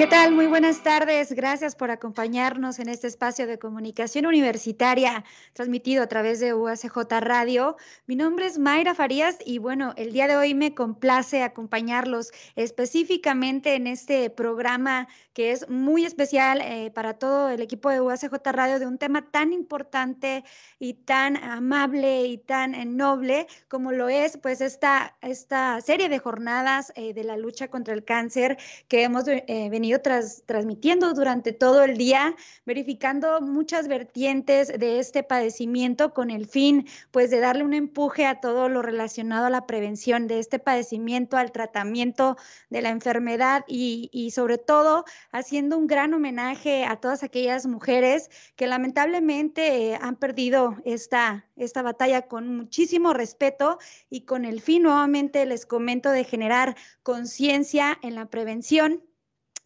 ¿Qué tal? Muy buenas tardes. Gracias por acompañarnos en este espacio de comunicación universitaria transmitido a través de UACJ Radio. Mi nombre es Mayra Farías y bueno, el día de hoy me complace acompañarlos específicamente en este programa que es muy especial eh, para todo el equipo de UACJ Radio de un tema tan importante y tan amable y tan eh, noble como lo es pues esta, esta serie de jornadas eh, de la lucha contra el cáncer que hemos venido tras, transmitiendo durante todo el día, verificando muchas vertientes de este padecimiento con el fin, pues, de darle un empuje a todo lo relacionado a la prevención de este padecimiento, al tratamiento de la enfermedad y, sobre todo haciendo un gran homenaje a todas aquellas mujeres que lamentablemente eh, han perdido esta, esta batalla con muchísimo respeto y con el fin, nuevamente les comento, de generar conciencia en la prevención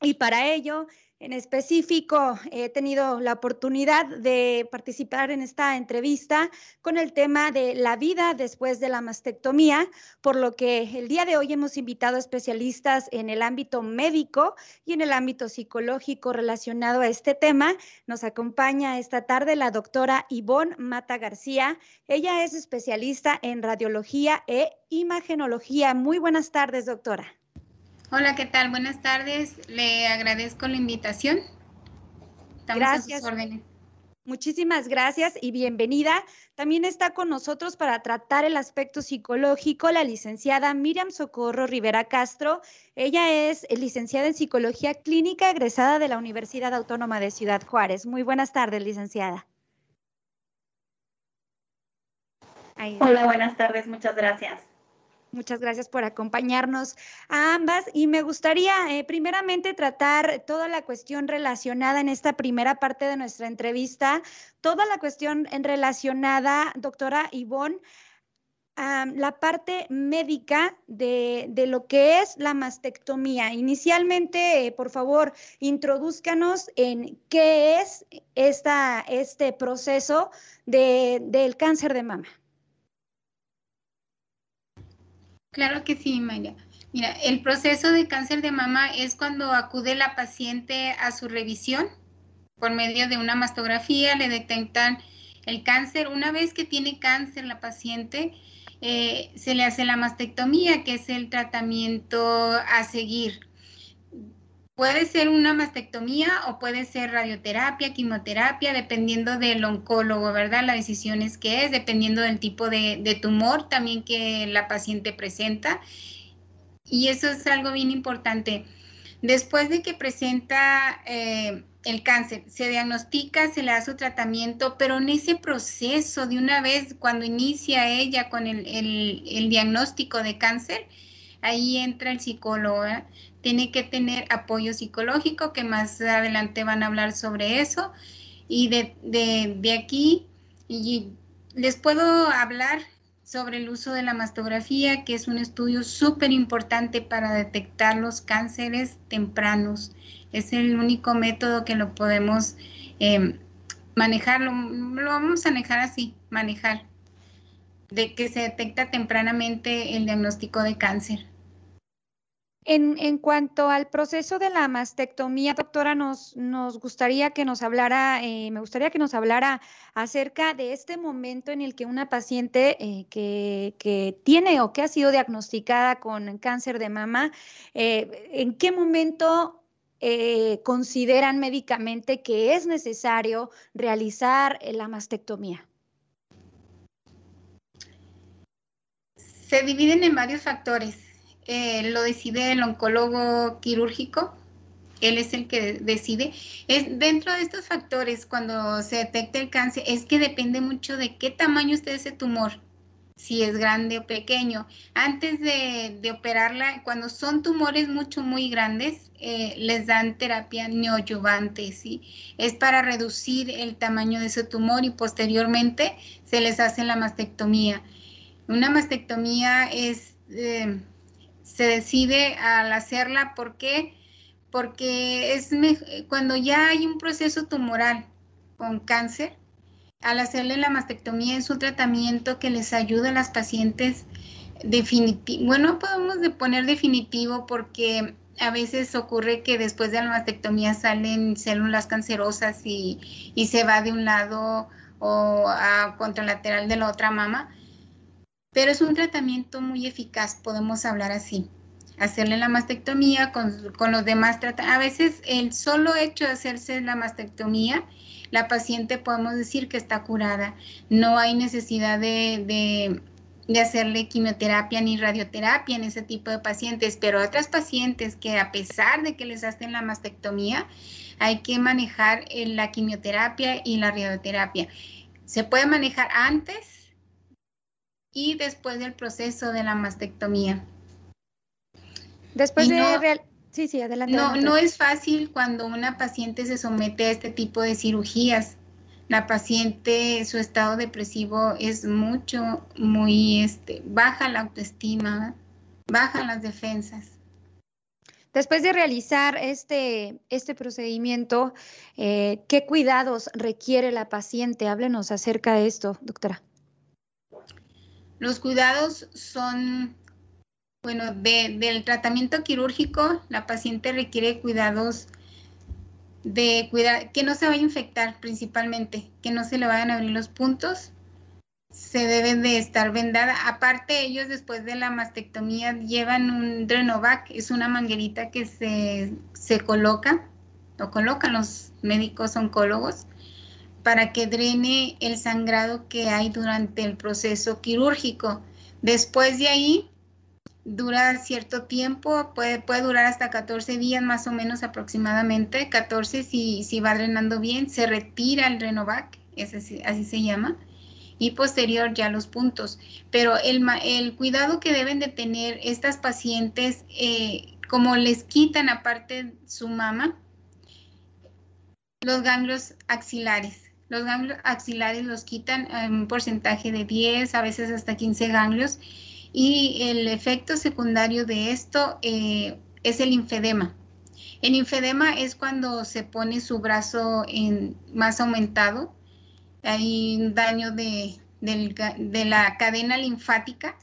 y para ello, en específico, he tenido la oportunidad de participar en esta entrevista con el tema de la vida después de la mastectomía, por lo que el día de hoy hemos invitado especialistas en el ámbito médico y en el ámbito psicológico relacionado a este tema. Nos acompaña esta tarde la doctora Ivonne Mata García. Ella es especialista en radiología e imagenología. Muy buenas tardes, doctora. Hola, ¿qué tal? Buenas tardes. Le agradezco la invitación. Estamos gracias. Muchísimas gracias y bienvenida. También está con nosotros para tratar el aspecto psicológico la licenciada Miriam Socorro Rivera Castro. Ella es licenciada en psicología clínica egresada de la Universidad Autónoma de Ciudad Juárez. Muy buenas tardes, licenciada. Hola, buenas tardes. Muchas gracias. Muchas gracias por acompañarnos a ambas y me gustaría eh, primeramente tratar toda la cuestión relacionada en esta primera parte de nuestra entrevista, toda la cuestión relacionada, doctora Ivonne, a la parte médica de, lo que es la mastectomía. Inicialmente, eh, por favor, introduzcanos en qué es esta, este proceso del cáncer de mama. Claro que sí, María. Mira, el proceso de cáncer de mama es cuando acude la paciente a su revisión por medio de una mastografía, le detectan el cáncer. Una vez que tiene cáncer la paciente, eh, se le hace la mastectomía, que es el tratamiento a seguir. Puede ser una mastectomía o puede ser radioterapia, quimioterapia, dependiendo del oncólogo, ¿verdad? La decisión es que es, dependiendo del tipo de, tumor también que la paciente presenta. Y eso es algo bien importante. Después de que presenta eh, el cáncer, se diagnostica, se le da su tratamiento, pero en ese proceso, de una vez, cuando inicia ella con el, el diagnóstico de cáncer, ahí entra el psicólogo. Tiene que tener apoyo psicológico, que más adelante van a hablar sobre eso. Y de, de, aquí y les puedo hablar sobre el uso de la mastografía, que es un estudio súper importante para detectar los cánceres tempranos. Es el único método que lo podemos eh, manejar, lo, lo, vamos a manejar así, manejar, de que se detecta tempranamente el diagnóstico de cáncer. En, cuanto al proceso de la mastectomía, doctora, nos, gustaría que nos hablara, eh, me gustaría que nos hablara acerca de este momento en el que una paciente eh, que, tiene o que ha sido diagnosticada con cáncer de mama, eh, ¿en qué momento consideran médicamente que es necesario realizar la mastectomía? Se dividen en varios factores eh, lo decide el oncólogo quirúrgico, él es el que decide. Es, dentro de estos factores, cuando se detecta el cáncer, es que depende mucho de qué tamaño esté ese tumor, si es grande o pequeño. Antes de, operarla, cuando son tumores mucho, muy grandes, eh, les dan terapia neoadyuvante, ¿sí? Es para reducir el tamaño de ese tumor y posteriormente se les hace la mastectomía. Una mastectomía es... Eh, se decide al hacerla. ¿Por qué? Porque es cuando ya hay un proceso tumoral con cáncer, al hacerle la mastectomía es un tratamiento que les ayuda a las pacientes definitivo, bueno, podemos poner definitivo porque a veces ocurre que después de la mastectomía salen células cancerosas y, se va de un lado o a contralateral de la otra mama, pero es un tratamiento muy eficaz, podemos hablar así. Hacerle la mastectomía con, los demás tratamientos. A veces el solo hecho de hacerse la mastectomía, la paciente podemos decir que está curada. No hay necesidad de de hacerle quimioterapia ni radioterapia en ese tipo de pacientes, pero otras pacientes que a pesar de que les hacen la mastectomía, hay que manejar eh, la quimioterapia y la radioterapia. Se puede manejar antes y después del proceso de la mastectomía. Después de... Sí, sí, adelante. No, no es fácil cuando una paciente se somete a este tipo de cirugías la paciente, su estado depresivo es mucho, muy, este, baja la autoestima, baja las defensas. Después de realizar este, este procedimiento, eh, ¿qué cuidados requiere la paciente? Háblenos acerca de esto, doctora. Los cuidados son, bueno, del tratamiento quirúrgico, la paciente requiere cuidados de cuidar, que no se vaya a infectar principalmente, que no se le vayan a abrir los puntos, se deben de estar vendada. Aparte, ellos después de la mastectomía llevan un Drenovac, es una manguerita que se, se coloca, o colocan los médicos oncólogos, para que drene el sangrado que hay durante el proceso quirúrgico. Después de ahí, dura cierto tiempo, puede, puede durar hasta 14 días más o menos aproximadamente, 14 si, si va drenando bien, se retira el Renovac, así, se llama, y posterior ya los puntos. Pero el, el cuidado que deben de tener estas pacientes, eh, como les quitan aparte su mama, los ganglios axilares. Los ganglios axilares los quitan en un porcentaje de 10, a veces hasta 15 ganglios y el efecto secundario de esto eh, es el linfedema. El linfedema es cuando se pone su brazo en, más aumentado, hay un daño de, la cadena linfática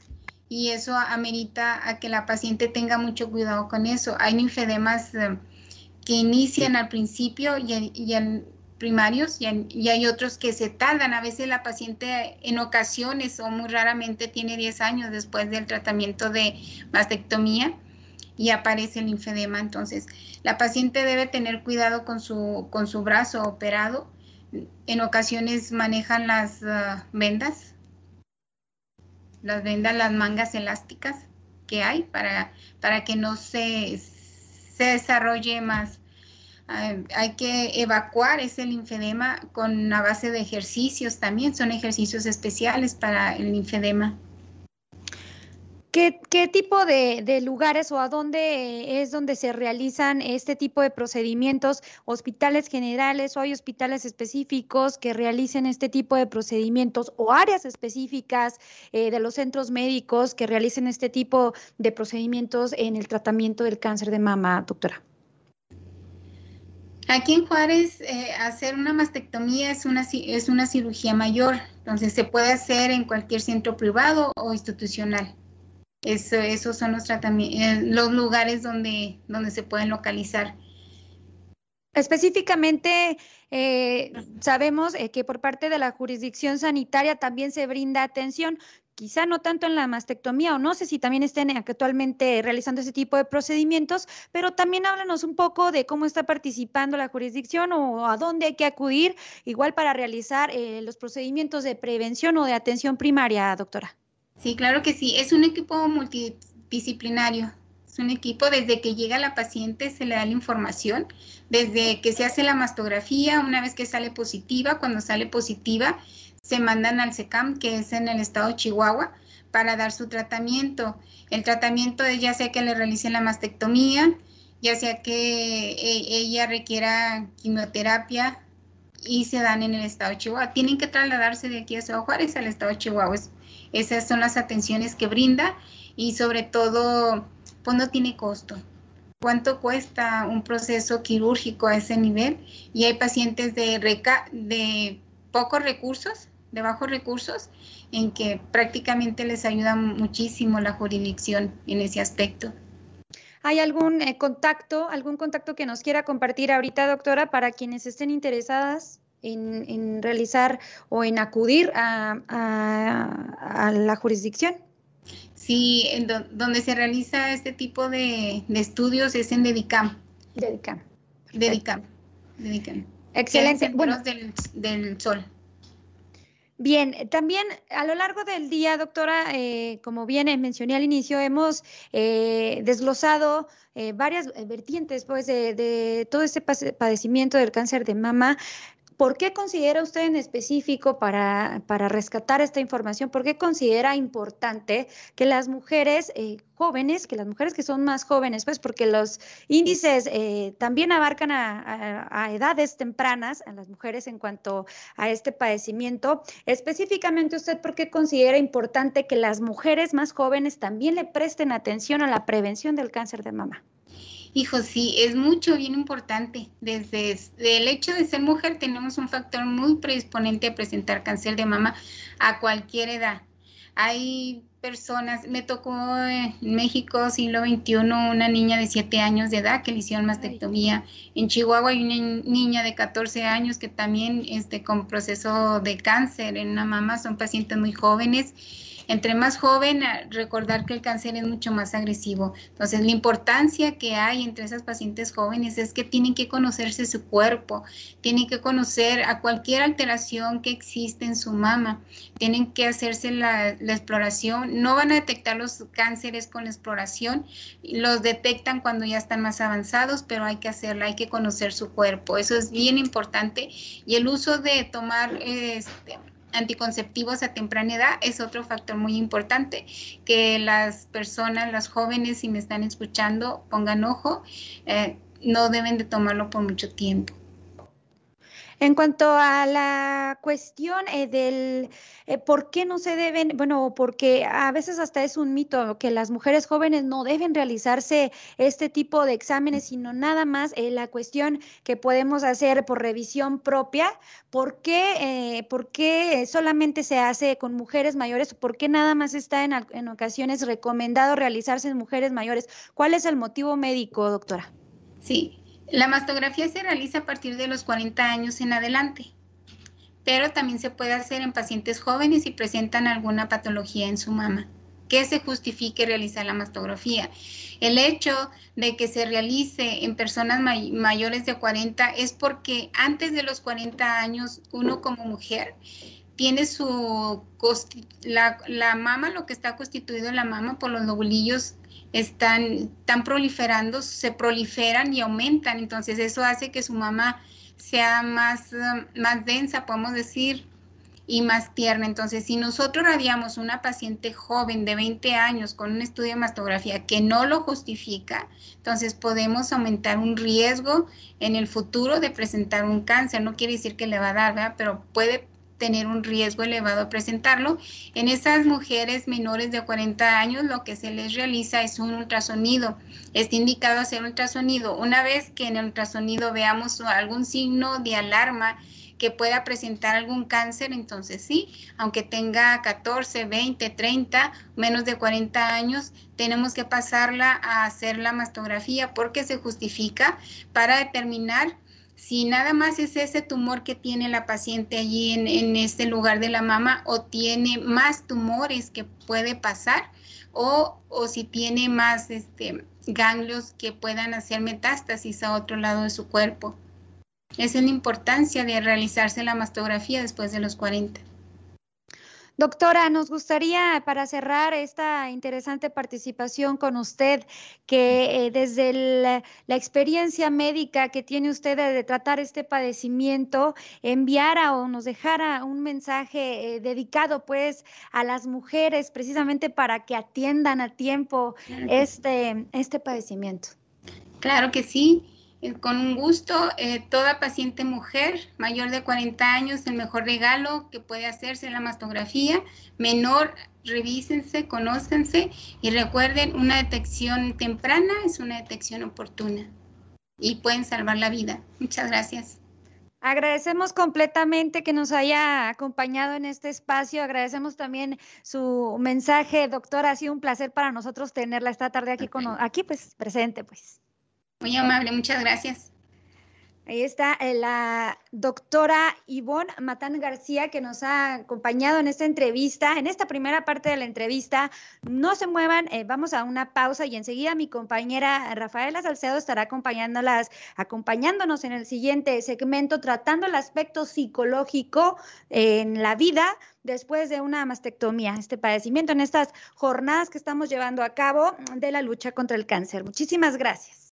y eso amerita a que la paciente tenga mucho cuidado con eso. Hay linfedemas eh, que inician al principio y, y, primarios y, hay otros que se tardan. A veces la paciente en ocasiones o muy raramente tiene 10 años después del tratamiento de mastectomía y aparece el linfedema. Entonces, la paciente debe tener cuidado con su, con su brazo operado. En ocasiones manejan las ah, vendas, las vendas, las mangas elásticas que hay para, para que no se, se desarrolle más hay que evacuar ese linfedema con una base de ejercicios también, son ejercicios especiales para el linfedema. ¿Qué, tipo de, lugares o a dónde es donde se realizan este tipo de procedimientos? ¿Hospitales generales o hay hospitales específicos que realicen este tipo de procedimientos o áreas específicas eh, de los centros médicos que realicen este tipo de procedimientos en el tratamiento del cáncer de mama, doctora? Aquí en Juárez, eh, hacer una mastectomía es una, es una cirugía mayor, entonces se puede hacer en cualquier centro privado o institucional. Eso, esos son los, eh, los lugares donde, donde se pueden localizar. Específicamente, eh, sabemos que por parte de la jurisdicción sanitaria también se brinda atención quizá no tanto en la mastectomía o no sé si también estén actualmente realizando ese tipo de procedimientos, pero también háblanos un poco de cómo está participando la jurisdicción o a dónde hay que acudir igual para realizar eh, los procedimientos de prevención o de atención primaria, doctora. Sí, claro que sí, es un equipo multidisciplinario. Es un equipo desde que llega la paciente se le da la información, desde que se hace la mastografía, una vez que sale positiva, cuando sale positiva, se mandan al SECAM, que es en el estado de Chihuahua, para dar su tratamiento. El tratamiento es ya sea que le realicen la mastectomía, ya sea que e, ella requiera quimioterapia y se dan en el estado de Chihuahua. Tienen que trasladarse de aquí a Ciudad Juárez al estado de Chihuahua. Esas son las atenciones que brinda y sobre todo, pues no tiene costo. ¿Cuánto cuesta un proceso quirúrgico a ese nivel? Y hay pacientes de, de pocos recursos de bajos recursos, en que prácticamente les ayuda muchísimo la jurisdicción en ese aspecto. ¿Hay algún eh, contacto, algún contacto que nos quiera compartir ahorita, doctora, para quienes estén interesadas en, realizar o en acudir a, la jurisdicción? Sí, donde se realiza este tipo de, estudios es en Dedicam. Dedicam. Dedicam. Dedicam. Excelente. Bueno, del, del sol. Bien, también a lo largo del día, doctora, eh, como bien mencioné al inicio, hemos eh, desglosado eh, varias vertientes pues, de, de, todo este padecimiento del cáncer de mama. ¿Por qué considera usted en específico para, para rescatar esta información? ¿Por qué considera importante que las mujeres eh, jóvenes, que las mujeres que son más jóvenes, pues porque los índices eh, también abarcan a, edades tempranas a las mujeres en cuanto a este padecimiento? Específicamente usted, ¿por qué considera importante que las mujeres más jóvenes también le presten atención a la prevención del cáncer de mama? Hijo, sí, es mucho, bien importante. Desde el hecho de ser mujer tenemos un factor muy predisponente a presentar cáncer de mama a cualquier edad. Hay personas, me tocó en México, siglo XXI, una niña de 7 años de edad que le hicieron mastectomía. En Chihuahua hay una niña de 14 años que también este, con proceso de cáncer en una mama, son pacientes muy jóvenes entre más joven, recordar que el cáncer es mucho más agresivo. Entonces, la importancia que hay entre esas pacientes jóvenes es que tienen que conocerse su cuerpo, tienen que conocer a cualquier alteración que existe en su mama, tienen que hacerse la, exploración. No van a detectar los cánceres con la exploración, los detectan cuando ya están más avanzados, pero hay que hacerla, hay que conocer su cuerpo. Eso es bien importante. Y el uso de tomar... Este, anticonceptivos a temprana edad es otro factor muy importante que las personas, las jóvenes, si me están escuchando, pongan ojo, eh, no deben de tomarlo por mucho tiempo. En cuanto a la cuestión eh, del eh, por qué no se deben, bueno, porque a veces hasta es un mito que las mujeres jóvenes no deben realizarse este tipo de exámenes, sino nada más eh, la cuestión que podemos hacer por revisión propia. ¿Por qué, por qué solamente se hace con mujeres mayores? ¿Por qué nada más está en, en ocasiones recomendado realizarse en mujeres mayores? ¿Cuál es el motivo médico, doctora? Sí, la mastografía se realiza a partir de los 40 años en adelante, pero también se puede hacer en pacientes jóvenes si presentan alguna patología en su mama que se justifique realizar la mastografía. El hecho de que se realice en personas mayores de 40 es porque antes de los 40 años uno como mujer tiene su la, la mama, lo que está constituido en la mama por los lobulillos están, proliferando, se proliferan y aumentan. Entonces eso hace que su mamá sea más, más densa, podemos decir, y más tierna. Entonces, si nosotros radiamos una paciente joven de 20 años con un estudio de mastografía que no lo justifica, entonces podemos aumentar un riesgo en el futuro de presentar un cáncer. No quiere decir que le va a dar, ¿verdad? pero puede tener un riesgo elevado a presentarlo. En esas mujeres menores de 40 años lo que se les realiza es un ultrasonido. Está indicado hacer ultrasonido. Una vez que en el ultrasonido veamos algún signo de alarma, que pueda presentar algún cáncer, entonces sí, aunque tenga 14, 20, 30, menos de 40 años, tenemos que pasarla a hacer la mastografía porque se justifica para determinar si nada más es ese tumor que tiene la paciente allí en, este lugar de la mama o tiene más tumores que puede pasar o, si tiene más este, ganglios que puedan hacer metástasis a otro lado de su cuerpo. Esa es la importancia de realizarse la mastografía después de los 40. Doctora, nos gustaría para cerrar esta interesante participación con usted que eh, desde la experiencia médica que tiene usted de, tratar este padecimiento, enviara o nos dejara un mensaje eh, dedicado pues a las mujeres precisamente para que atiendan a tiempo este, este padecimiento. Claro que sí. Eh, con un gusto, eh, toda paciente mujer mayor de 40 años, el mejor regalo que puede hacerse es la mastografía. Menor, revísense, conózcanse y recuerden, una detección temprana es una detección oportuna y pueden salvar la vida. Muchas gracias. Agradecemos completamente que nos haya acompañado en este espacio. Agradecemos también su mensaje, doctora. Ha sido un placer para nosotros tenerla esta tarde aquí, con, aquí pues presente, pues. Muy amable, muchas gracias. Ahí está eh, la doctora Ivonne Matán García que nos ha acompañado en esta entrevista, en esta primera parte de la entrevista. No se muevan, eh, vamos a una pausa y enseguida mi compañera Rafaela Salcedo estará acompañándolas, acompañándonos en el siguiente segmento, tratando el aspecto psicológico en la vida después de una mastectomía, este padecimiento en estas jornadas que estamos llevando a cabo de la lucha contra el cáncer. Muchísimas gracias.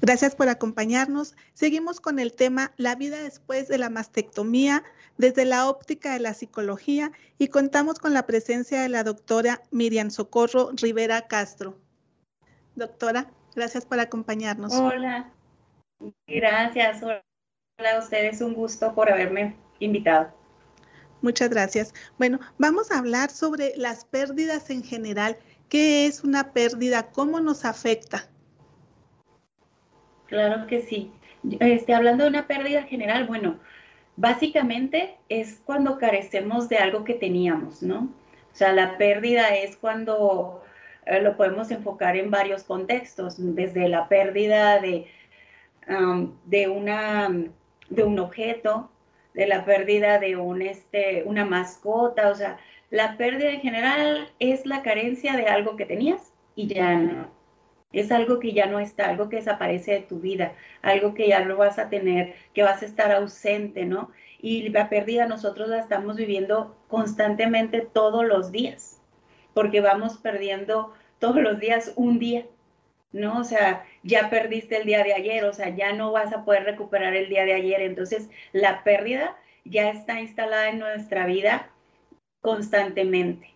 Gracias por acompañarnos. Seguimos con el tema La vida después de la mastectomía desde la óptica de la psicología y contamos con la presencia de la doctora Miriam Socorro Rivera Castro. Doctora, gracias por acompañarnos. Hola, gracias. Hola a ustedes, un gusto por haberme invitado. Muchas gracias. Bueno, vamos a hablar sobre las pérdidas en general. ¿Qué es una pérdida? ¿Cómo nos afecta? Claro que sí. Este, hablando de una pérdida general, bueno, básicamente es cuando carecemos de algo que teníamos, ¿no? O sea, la pérdida es cuando eh, lo podemos enfocar en varios contextos, desde la pérdida de, de, una, de un objeto, de la pérdida de un, este, una mascota, o sea, la pérdida en general es la carencia de algo que tenías y ya no es algo que ya no está, algo que desaparece de tu vida, algo que ya no vas a tener, que vas a estar ausente, ¿no? Y la pérdida nosotros la estamos viviendo constantemente todos los días, porque vamos perdiendo todos los días un día, ¿no? O sea, ya perdiste el día de ayer, o sea, ya no vas a poder recuperar el día de ayer. Entonces, la pérdida ya está instalada en nuestra vida constantemente,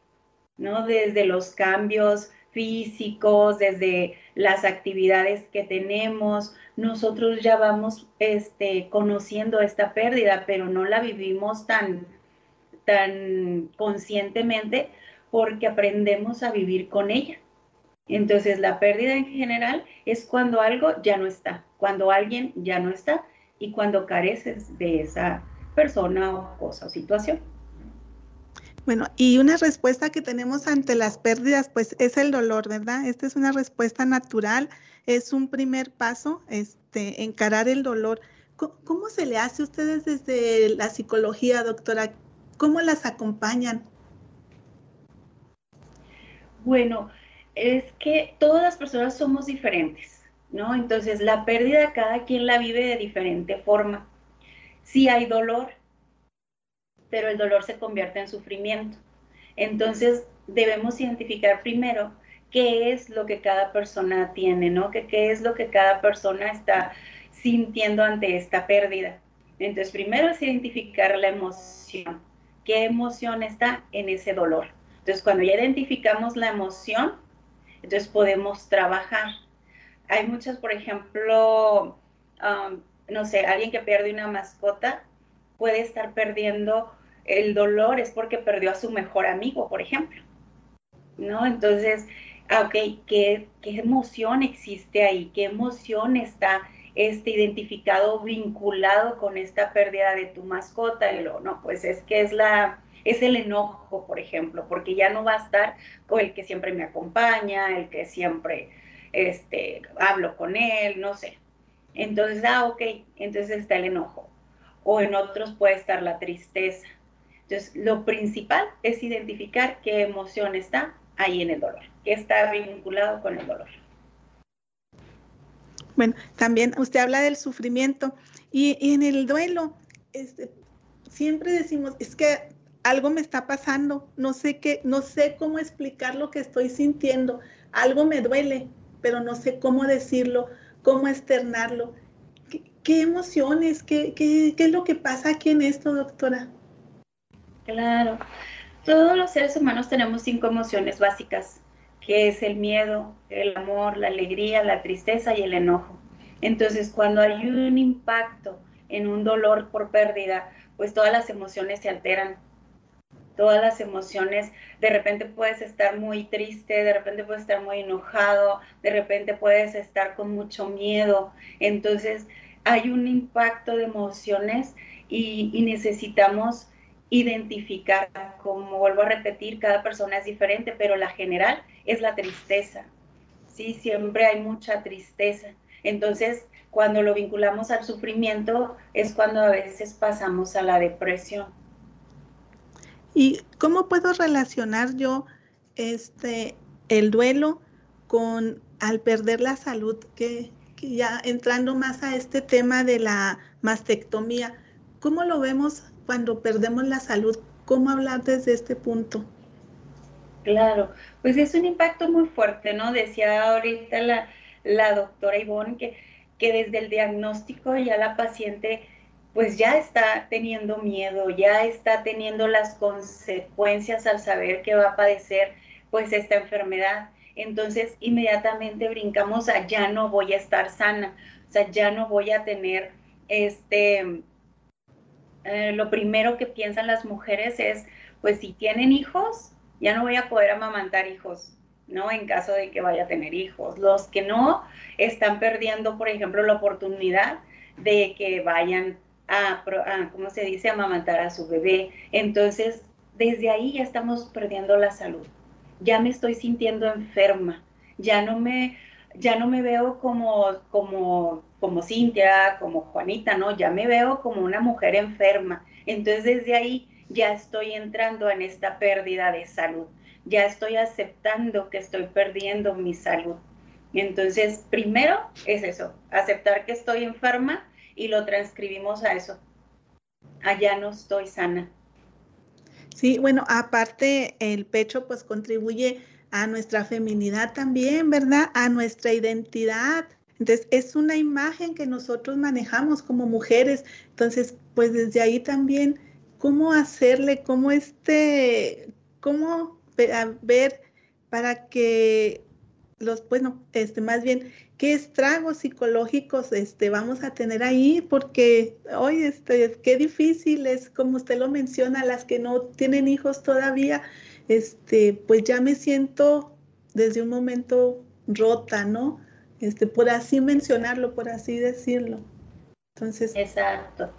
¿no? Desde los cambios físicos, desde las actividades que tenemos, nosotros ya vamos este, conociendo esta pérdida, pero no la vivimos tan, tan conscientemente porque aprendemos a vivir con ella. Entonces, la pérdida en general es cuando algo ya no está, cuando alguien ya no está y cuando careces de esa persona o cosa o situación. Bueno, y una respuesta que tenemos ante las pérdidas, pues es el dolor, ¿verdad? Esta es una respuesta natural, es un primer paso, este, encarar el dolor. ¿Cómo, se le hace a ustedes desde la psicología, doctora? ¿Cómo las acompañan? Bueno, es que todas las personas somos diferentes, ¿no? Entonces, la pérdida cada quien la vive de diferente forma. Si hay dolor, pero el dolor se convierte en sufrimiento. Entonces, debemos identificar primero qué es lo que cada persona tiene, ¿no? ¿Qué, es lo que cada persona está sintiendo ante esta pérdida. Entonces, primero es identificar la emoción. ¿Qué emoción está en ese dolor? Entonces, cuando ya identificamos la emoción, entonces podemos trabajar. Hay muchas, por ejemplo, um, no sé, alguien que pierde una mascota puede estar perdiendo el dolor es porque perdió a su mejor amigo, por ejemplo. ¿No? Entonces, ah, ok, ¿qué, qué emoción existe ahí? ¿Qué emoción está este, identificado, vinculado con esta pérdida de tu mascota? Y lo, no, pues es que es la, es el enojo, por ejemplo, porque ya no va a estar con el que siempre me acompaña, el que siempre este, hablo con él, no sé. Entonces, ah, ok, entonces está el enojo. O en otros puede estar la tristeza, entonces, lo principal es identificar qué emoción está ahí en el dolor, qué está vinculado con el dolor. Bueno, también usted habla del sufrimiento y, en el duelo, este, siempre decimos, es que algo me está pasando, no sé qué, no sé cómo explicar lo que estoy sintiendo, algo me duele, pero no sé cómo decirlo, cómo externarlo. ¿Qué, emociones? ¿Qué, qué, qué es lo que pasa aquí en esto, doctora? Claro. Todos los seres humanos tenemos cinco emociones básicas, que es el miedo, el amor, la alegría, la tristeza y el enojo. Entonces, cuando hay un impacto en un dolor por pérdida, pues todas las emociones se alteran. Todas las emociones, de repente puedes estar muy triste, de repente puedes estar muy enojado, de repente puedes estar con mucho miedo. Entonces, hay un impacto de emociones y, necesitamos identificar, como vuelvo a repetir, cada persona es diferente, pero la general es la tristeza. Sí, siempre hay mucha tristeza. Entonces, cuando lo vinculamos al sufrimiento, es cuando a veces pasamos a la depresión. ¿Y cómo puedo relacionar yo este el duelo con al perder la salud, que, ya entrando más a este tema de la mastectomía, ¿cómo lo vemos cuando perdemos la salud? ¿Cómo hablar desde este punto? Claro, pues es un impacto muy fuerte, ¿no? Decía ahorita la, doctora Ivonne que, que desde el diagnóstico ya la paciente pues ya está teniendo miedo, ya está teniendo las consecuencias al saber que va a padecer pues esta enfermedad entonces inmediatamente brincamos a ya no voy a estar sana, o sea, ya no voy a tener este, eh, lo primero que piensan las mujeres es, pues si tienen hijos, ya no voy a poder amamantar hijos, ¿no? En caso de que vaya a tener hijos. Los que no están perdiendo, por ejemplo, la oportunidad de que vayan a, a ¿cómo se dice?, amamantar a su bebé. Entonces, desde ahí ya estamos perdiendo la salud ya me estoy sintiendo enferma, ya no me, ya no me veo como, como, como Cintia, como Juanita, no, ya me veo como una mujer enferma. Entonces desde ahí ya estoy entrando en esta pérdida de salud, ya estoy aceptando que estoy perdiendo mi salud. Entonces, primero es eso, aceptar que estoy enferma y lo transcribimos a eso. Allá no estoy sana. Sí, bueno, aparte el pecho pues contribuye a nuestra feminidad también, ¿verdad? A nuestra identidad. Entonces, es una imagen que nosotros manejamos como mujeres. Entonces, pues desde ahí también, ¿cómo hacerle, cómo este, cómo ver para que los, bueno, este, más bien, qué estragos psicológicos este, vamos a tener ahí, porque hoy este, qué difícil es, como usted lo menciona, las que no tienen hijos todavía, este, pues ya me siento desde un momento rota, ¿no? Este, por así mencionarlo, por así decirlo. Entonces. Exacto.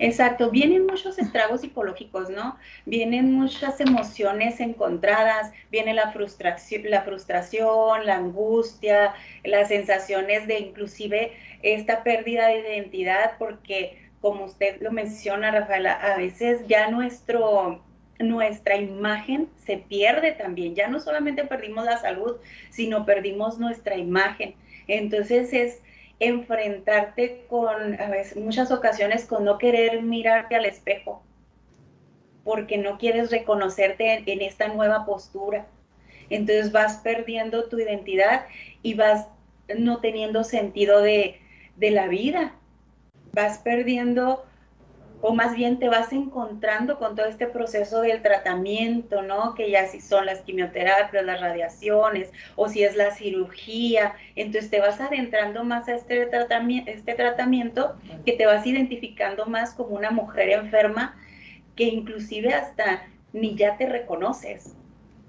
Exacto, vienen muchos estragos psicológicos, ¿no? Vienen muchas emociones encontradas, viene la frustración, la frustración, la angustia, las sensaciones de inclusive esta pérdida de identidad, porque como usted lo menciona, Rafaela, a veces ya nuestro, nuestra imagen se pierde también, ya no solamente perdimos la salud, sino perdimos nuestra imagen. Entonces es enfrentarte con, a veces, muchas ocasiones, con no querer mirarte al espejo, porque no quieres reconocerte en, esta nueva postura. Entonces vas perdiendo tu identidad y vas no teniendo sentido de, de la vida. Vas perdiendo o más bien te vas encontrando con todo este proceso del tratamiento, ¿no? Que ya si son las quimioterapias, las radiaciones, o si es la cirugía, entonces te vas adentrando más a este tratamiento, este tratamiento que te vas identificando más como una mujer enferma que inclusive hasta ni ya te reconoces,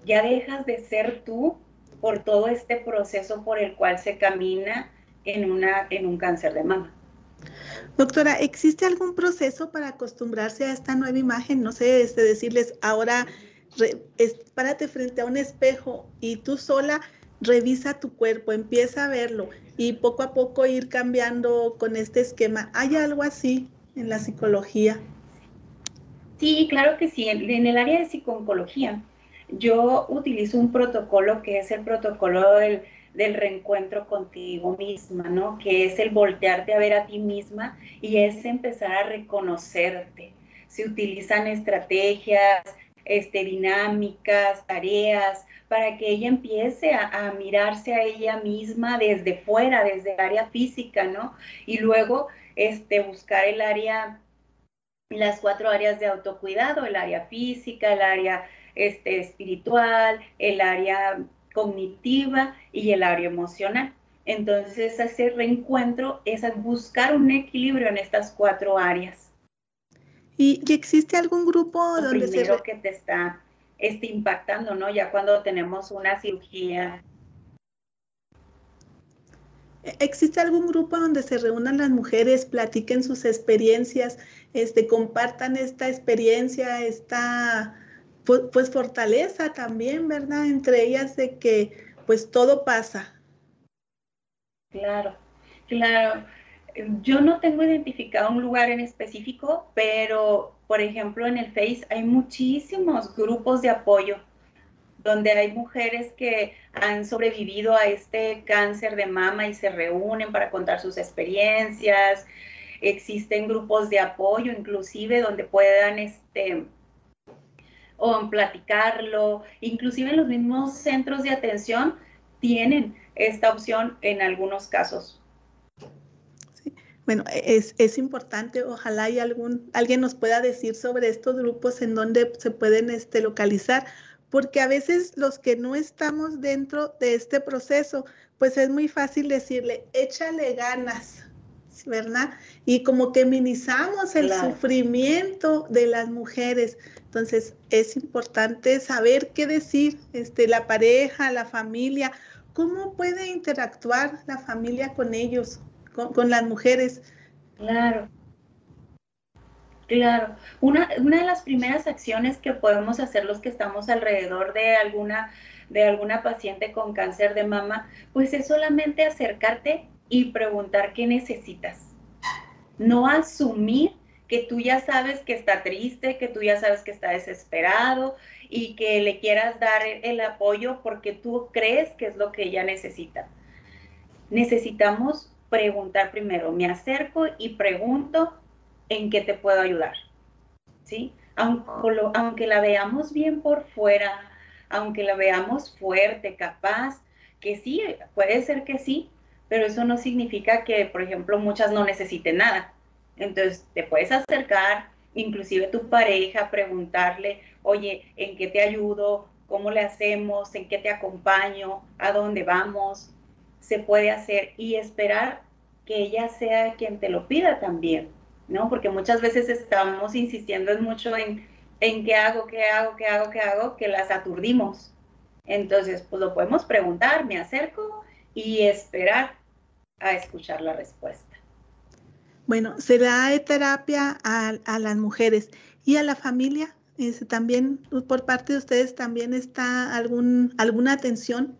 ya dejas de ser tú por todo este proceso por el cual se camina en, una, en un cáncer de mama. Doctora, ¿existe algún proceso para acostumbrarse a esta nueva imagen? No sé, este, decirles ahora, párate frente a un espejo y tú sola revisa tu cuerpo, empieza a verlo y poco a poco ir cambiando con este esquema. ¿Hay algo así en la psicología? Sí, claro que sí. En, el área de psicología, yo utilizo un protocolo que es el protocolo del del reencuentro contigo misma, ¿no? Que es el voltearte a ver a ti misma y es empezar a reconocerte. Se utilizan estrategias, este, dinámicas, tareas, para que ella empiece a, mirarse a ella misma desde fuera, desde el área física, ¿no? Y luego este, buscar el área, las cuatro áreas de autocuidado, el área física, el área este, espiritual, el área cognitiva y el área emocional. Entonces, ese reencuentro es buscar un equilibrio en estas cuatro áreas. ¿Y, existe algún grupo Lo donde primero que te está este, impactando, ¿no? Ya cuando tenemos una cirugía. ¿Existe algún grupo donde se reúnan las mujeres, platiquen sus experiencias, este, compartan esta experiencia, esta pues, pues, fortaleza también, ¿verdad? Entre ellas de que pues todo pasa. Claro, claro. Yo no tengo identificado un lugar en específico, pero por ejemplo en el Face hay muchísimos grupos de apoyo donde hay mujeres que han sobrevivido a este cáncer de mama y se reúnen para contar sus experiencias. Existen grupos de apoyo inclusive donde puedan este o platicarlo, inclusive los mismos centros de atención tienen esta opción en algunos casos. Bueno, es, es, importante, ojalá hay algún, alguien nos pueda decir sobre estos grupos en donde se pueden este, localizar, porque a veces los que no estamos dentro de este proceso, pues es muy fácil decirle, échale ganas, ¿verdad? Y como que minimizamos el sufrimiento de las mujeres. Entonces, es importante saber qué decir, este, la pareja, la familia, cómo puede interactuar la familia con ellos, con, con las mujeres. Claro. Claro, una, una, de las primeras acciones que podemos hacer los que estamos alrededor de alguna, de alguna paciente con cáncer de mama, pues es solamente acercarte y preguntar qué necesitas. No asumir que tú ya sabes que está triste, que tú ya sabes que está desesperado y que le quieras dar el apoyo porque tú crees que es lo que ella necesita. Necesitamos preguntar primero, me acerco y pregunto en qué te puedo ayudar. ¿Sí? Aunque, la veamos bien por fuera, aunque la veamos fuerte, capaz, que sí, puede ser que sí, pero eso no significa que, por ejemplo, muchas no necesiten nada. Entonces, te puedes acercar, inclusive tu pareja, preguntarle, oye, ¿en qué te ayudo? ¿Cómo le hacemos? ¿En qué te acompaño? ¿A dónde vamos? Se puede hacer y esperar que ella sea quien te lo pida también. ¿no? Porque muchas veces estamos insistiendo mucho en, en qué hago, qué hago, qué hago, qué hago, que las aturdimos. Entonces, pues lo podemos preguntar, me acerco y esperar a escuchar la respuesta. Bueno, se da terapia a, a las mujeres y a la familia. Este, también por parte de ustedes también está algún alguna atención.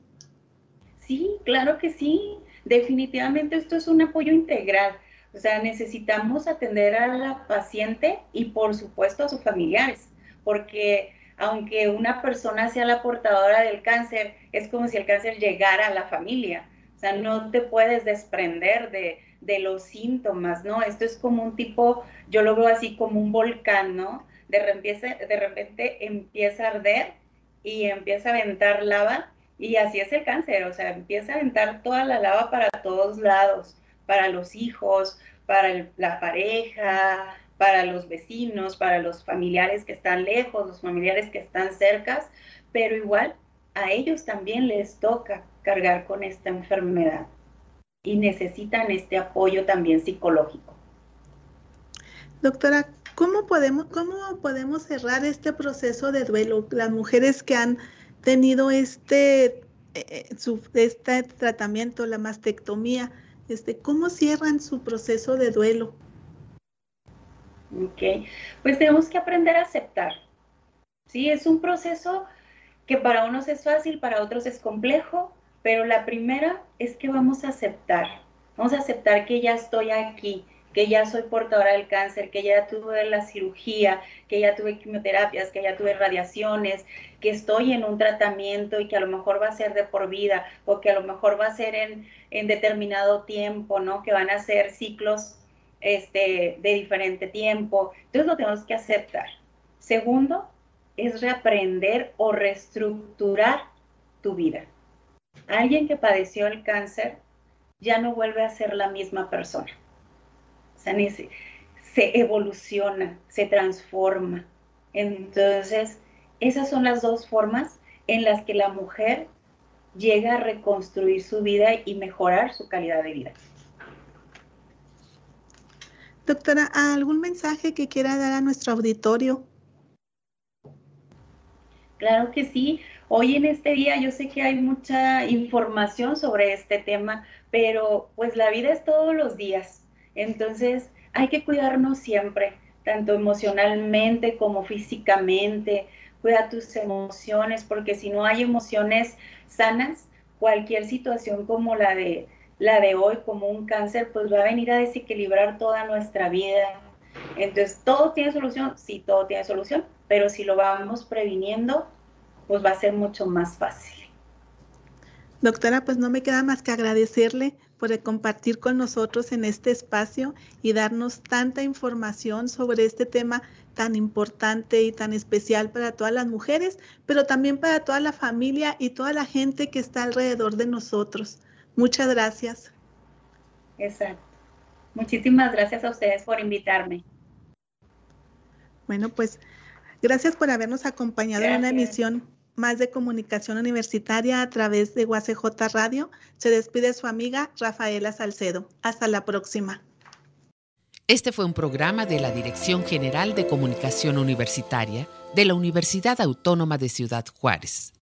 Sí, claro que sí. Definitivamente esto es un apoyo integral o sea, necesitamos atender a la paciente y por supuesto a sus familiares, porque aunque una persona sea la portadora del cáncer, es como si el cáncer llegara a la familia. O sea, no te puedes desprender de, de los síntomas, ¿no? Esto es como un tipo, yo lo veo así como un volcán, ¿no? De repente, de repente empieza a arder y empieza a aventar lava y así es el cáncer, o sea, empieza a aventar toda la lava para todos lados para los hijos, para la pareja, para los vecinos, para los familiares que están lejos, los familiares que están cercas, pero igual a ellos también les toca cargar con esta enfermedad y necesitan este apoyo también psicológico. Doctora, ¿cómo podemos, cómo podemos cerrar este proceso de duelo? Las mujeres que han tenido este, eh, este tratamiento, la mastectomía, este, ¿cómo cierran su proceso de duelo? Ok, pues tenemos que aprender a aceptar. Sí, es un proceso que para unos es fácil, para otros es complejo, pero la primera es que vamos a aceptar. Vamos a aceptar que ya estoy aquí, que ya soy portadora del cáncer, que ya tuve la cirugía, que ya tuve quimioterapias, que ya tuve radiaciones, que estoy en un tratamiento y que a lo mejor va a ser de por vida o que a lo mejor va a ser en, en determinado tiempo, ¿no? Que van a ser ciclos este, de diferente tiempo. Entonces lo tenemos que aceptar. Segundo, es reaprender o reestructurar tu vida. Alguien que padeció el cáncer ya no vuelve a ser la misma persona se evoluciona, se transforma. Entonces, esas son las dos formas en las que la mujer llega a reconstruir su vida y mejorar su calidad de vida. Doctora, ¿algún mensaje que quiera dar a nuestro auditorio? Claro que sí. Hoy en este día yo sé que hay mucha información sobre este tema, pero pues la vida es todos los días. Entonces hay que cuidarnos siempre, tanto emocionalmente como físicamente. Cuida tus emociones, porque si no hay emociones sanas, cualquier situación como la de la de hoy, como un cáncer, pues va a venir a desequilibrar toda nuestra vida. Entonces, ¿todo tiene solución? Sí, todo tiene solución, pero si lo vamos previniendo, pues va a ser mucho más fácil. Doctora, pues no me queda más que agradecerle por compartir con nosotros en este espacio y darnos tanta información sobre este tema tan importante y tan especial para todas las mujeres, pero también para toda la familia y toda la gente que está alrededor de nosotros. Muchas gracias. Exacto. Muchísimas gracias a ustedes por invitarme. Bueno, pues gracias por habernos acompañado en una emisión más de comunicación universitaria a través de UACJ Radio. Se despide su amiga Rafaela Salcedo. Hasta la próxima. Este fue un programa de la Dirección General de Comunicación Universitaria de la Universidad Autónoma de Ciudad Juárez.